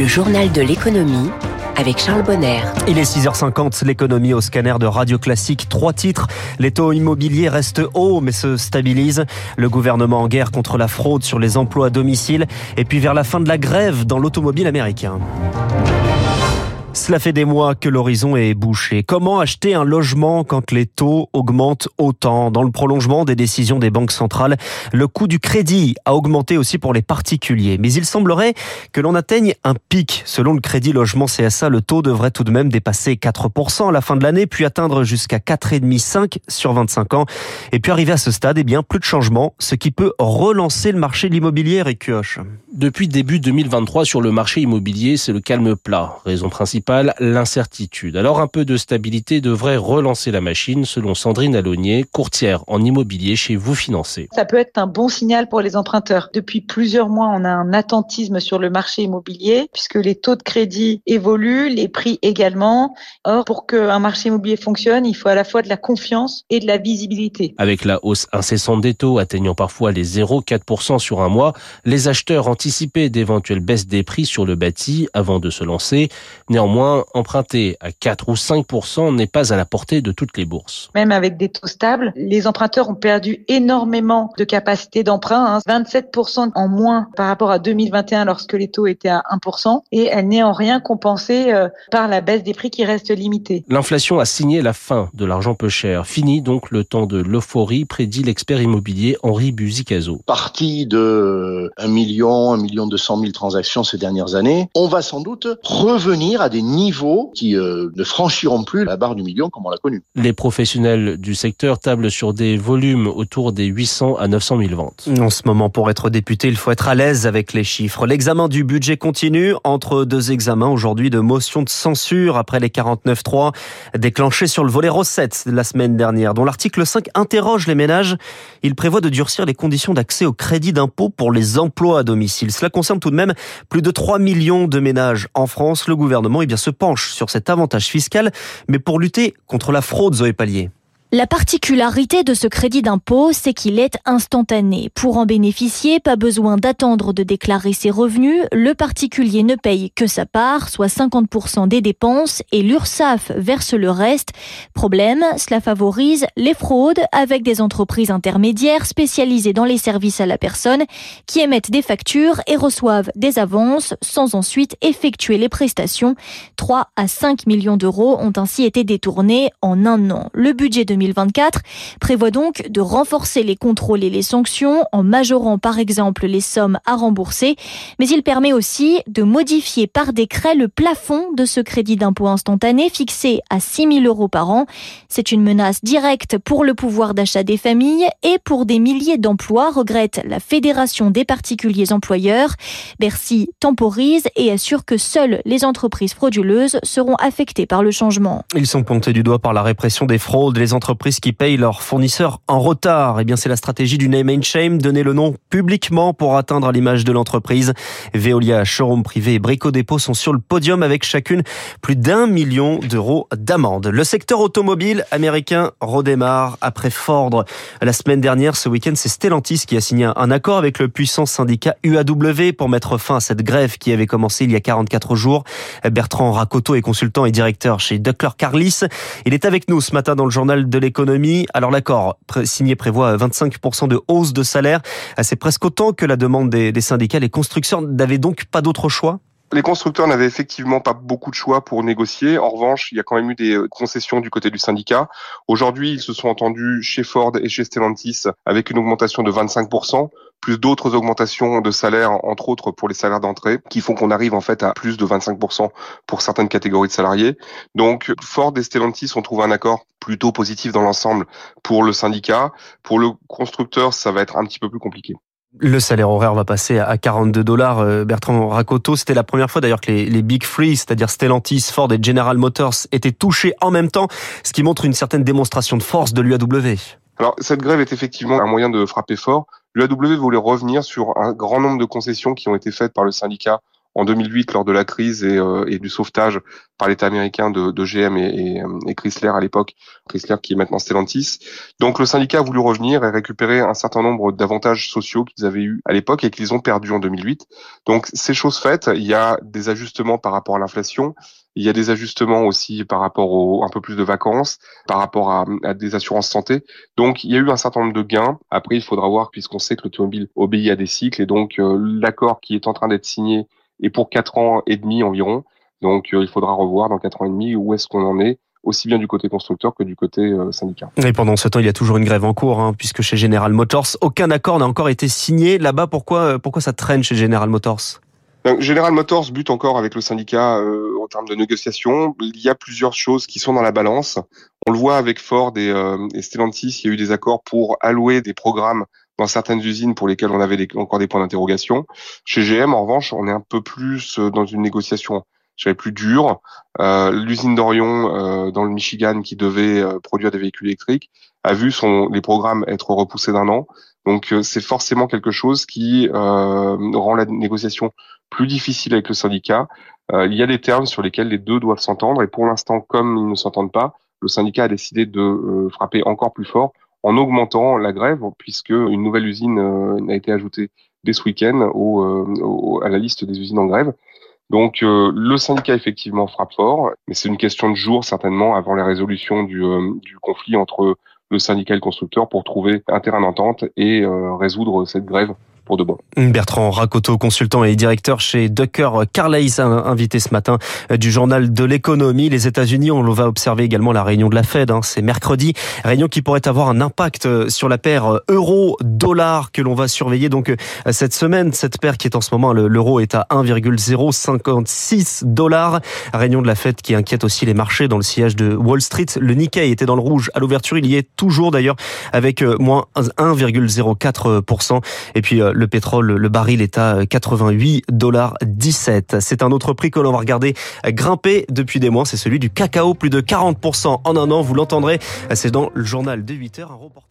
Le journal de l'économie avec Charles Bonner. Il est 6h50, l'économie au scanner de Radio Classique. Trois titres. Les taux immobiliers restent hauts mais se stabilisent. Le gouvernement en guerre contre la fraude sur les emplois à domicile. Et puis vers la fin de la grève dans l'automobile américain. Cela fait des mois que l'horizon est bouché. Comment acheter un logement quand les taux augmentent autant? Dans le prolongement des décisions des banques centrales, le coût du crédit a augmenté aussi pour les particuliers. Mais il semblerait que l'on atteigne un pic. Selon le crédit logement CSA, le taux devrait tout de même dépasser 4% à la fin de l'année, puis atteindre jusqu'à 4,5-5 sur 25 ans. Et puis arriver à ce stade, eh bien, plus de changement, ce qui peut relancer le marché de l'immobilier, Récuoche. Depuis début 2023 sur le marché immobilier, c'est le calme plat. Raison principale l'incertitude. Alors un peu de stabilité devrait relancer la machine, selon Sandrine Alonier, courtière en immobilier chez Vous Financer. Ça peut être un bon signal pour les emprunteurs. Depuis plusieurs mois, on a un attentisme sur le marché immobilier, puisque les taux de crédit évoluent, les prix également. Or, pour qu'un marché immobilier fonctionne, il faut à la fois de la confiance et de la visibilité. Avec la hausse incessante des taux atteignant parfois les 0,4% sur un mois, les acheteurs anticipaient d'éventuelles baisses des prix sur le bâti avant de se lancer. Néanmoins, Néanmoins, emprunter à 4 ou 5 n'est pas à la portée de toutes les bourses. Même avec des taux stables, les emprunteurs ont perdu énormément de capacité d'emprunt, 27 hein. en moins par rapport à 2021 lorsque les taux étaient à 1 et elle n'est en rien compensée euh, par la baisse des prix qui reste limitée. L'inflation a signé la fin de l'argent peu cher. Fini donc le temps de l'euphorie, prédit l'expert immobilier Henri Buzicazo. Parti de 1 million, 1 million 200 000 transactions ces dernières années, on va sans doute revenir à des niveaux qui euh, ne franchiront plus la barre du million comme on l'a connu. Les professionnels du secteur tablent sur des volumes autour des 800 à 900 000 ventes. En ce moment, pour être député, il faut être à l'aise avec les chiffres. L'examen du budget continue entre deux examens aujourd'hui de motion de censure après les 49.3 déclenchés sur le volet recettes de la semaine dernière, dont l'article 5 interroge les ménages. Il prévoit de durcir les conditions d'accès au crédit d'impôt pour les emplois à domicile. Cela concerne tout de même plus de 3 millions de ménages en France. Le gouvernement bien, se penche sur cet avantage fiscal, mais pour lutter contre la fraude, Zoé Pallier. La particularité de ce crédit d'impôt, c'est qu'il est instantané. Pour en bénéficier, pas besoin d'attendre de déclarer ses revenus. Le particulier ne paye que sa part, soit 50% des dépenses, et l'URSSAF verse le reste. Problème, cela favorise les fraudes avec des entreprises intermédiaires spécialisées dans les services à la personne qui émettent des factures et reçoivent des avances sans ensuite effectuer les prestations. 3 à 5 millions d'euros ont ainsi été détournés en un an. Le 2024 prévoit donc de renforcer les contrôles et les sanctions en majorant par exemple les sommes à rembourser, mais il permet aussi de modifier par décret le plafond de ce crédit d'impôt instantané fixé à 6 000 euros par an. C'est une menace directe pour le pouvoir d'achat des familles et pour des milliers d'emplois, regrette la Fédération des particuliers employeurs. Bercy temporise et assure que seules les entreprises frauduleuses seront affectées par le changement. Ils sont pointés du doigt par la répression des fraudes. Les entreprises entreprises qui payent leurs fournisseurs en retard. Eh bien, c'est la stratégie du name and shame, donner le nom publiquement pour atteindre l'image de l'entreprise. Veolia, Showroom Privé et Brico Dépôt sont sur le podium avec chacune plus d'un million d'euros d'amende. Le secteur automobile américain redémarre après Ford. La semaine dernière, ce week-end, c'est Stellantis qui a signé un accord avec le puissant syndicat UAW pour mettre fin à cette grève qui avait commencé il y a 44 jours. Bertrand Racoto est consultant et directeur chez Duckler Carlis. Il est avec nous ce matin dans le journal de l'économie. Alors l'accord signé prévoit 25% de hausse de salaire. C'est presque autant que la demande des, syndicats. Les constructeurs n'avaient donc pas d'autre choix? Les constructeurs n'avaient effectivement pas beaucoup de choix pour négocier. En revanche, il y a quand même eu des euh, concessions du côté du syndicat. Aujourd'hui, ils se sont entendus chez Ford et chez Stellantis avec une augmentation de 25% plus d'autres augmentations de salaire, entre autres pour les salaires d'entrée, qui font qu'on arrive en fait à plus de 25% pour certaines catégories de salariés. Donc Ford et Stellantis ont trouvé un accord plutôt positif dans l'ensemble pour le syndicat. Pour le constructeur, ça va être un petit peu plus compliqué. Le salaire horaire va passer à 42 dollars. Euh, Bertrand Racoto, c'était la première fois d'ailleurs que les, les Big Three, c'est-à-dire Stellantis, Ford et General Motors, étaient touchés en même temps, ce qui montre une certaine démonstration de force de l'UAW. Alors cette grève est effectivement un moyen de frapper fort. L'UAW voulait revenir sur un grand nombre de concessions qui ont été faites par le syndicat en 2008 lors de la crise et, euh, et du sauvetage par l'État américain de, de GM et, et, Chrysler à l'époque, Chrysler qui est maintenant Stellantis. Donc le syndicat a voulu revenir et récupérer un certain nombre d'avantages sociaux qu'ils avaient eu à l'époque et qu'ils ont perdu en 2008. Donc ces choses faites, il y a des ajustements par rapport à l'inflation, il y a des ajustements aussi par rapport au un peu plus de vacances, par rapport à, à, des assurances santé. Donc il y a eu un certain nombre de gains. Après il faudra voir puisqu'on sait que l'automobile obéit à des cycles et donc euh, l'accord qui est en train d'être signé est pour quatre ans et demi environ. Donc euh, il faudra revoir dans quatre ans et demi où est-ce qu'on en est aussi bien du côté constructeur que du côté euh, syndicat. Et pendant ce temps, il y a toujours une grève en cours, hein, puisque chez General Motors, aucun accord n'a encore été signé. Là-bas, pourquoi, pourquoi ça traîne chez General Motors? General Motors bute encore avec le syndicat euh, en termes de négociation. Il y a plusieurs choses qui sont dans la balance. On le voit avec Ford et, euh, et Stellantis, il y a eu des accords pour allouer des programmes dans certaines usines pour lesquelles on avait encore des points d'interrogation. Chez GM, en revanche, on est un peu plus euh, dans une négociation je plus dure. Euh, L'usine d'Orion euh, dans le Michigan qui devait produire des véhicules électriques a vu son les programmes être repoussés d'un an. Donc c'est forcément quelque chose qui rend la négociation plus difficile avec le syndicat. il y a des termes sur lesquels les deux doivent s'entendre et pour l'instant, comme ils ne s'entendent pas, le syndicat a décidé de frapper encore plus fort en augmentant la grève, puisque une nouvelle usine euh, a été ajoutée dès ce week-end au, au, à la liste des usines en grève. Donc euh, le syndicat effectivement frappe fort, mais c'est une question de jours certainement avant la résolution euh, du conflit entre le syndicat et le constructeur pour trouver un terrain d'entente et résoudre cette grève Bertrand Racoto, consultant et directeur chez Ducker Carlisle, invité ce matin euh, du journal de l'économie. Les États-Unis, on va observer également la réunion de la Fed. Hein. C'est mercredi, réunion qui pourrait avoir un impact euh, sur la paire euh, euro-dollar que l'on va surveiller donc cette semaine. Cette paire qui est en ce moment, l'euro est à 1,056 dollars. Réunion de la Fed qui inquiète aussi les marchés dans le sillage de Wall Street. Le Nikkei était dans le rouge à l'ouverture. Il y est toujours d'ailleurs avec moins 1,04%. Et puis le pétrole, le baril est à 88 dollars 17. C'est un autre prix que l'on va regarder grimper depuis des mois. C'est celui du cacao, plus de 40% en un an. Vous l'entendrez. C'est dans le journal de 8 heures, un.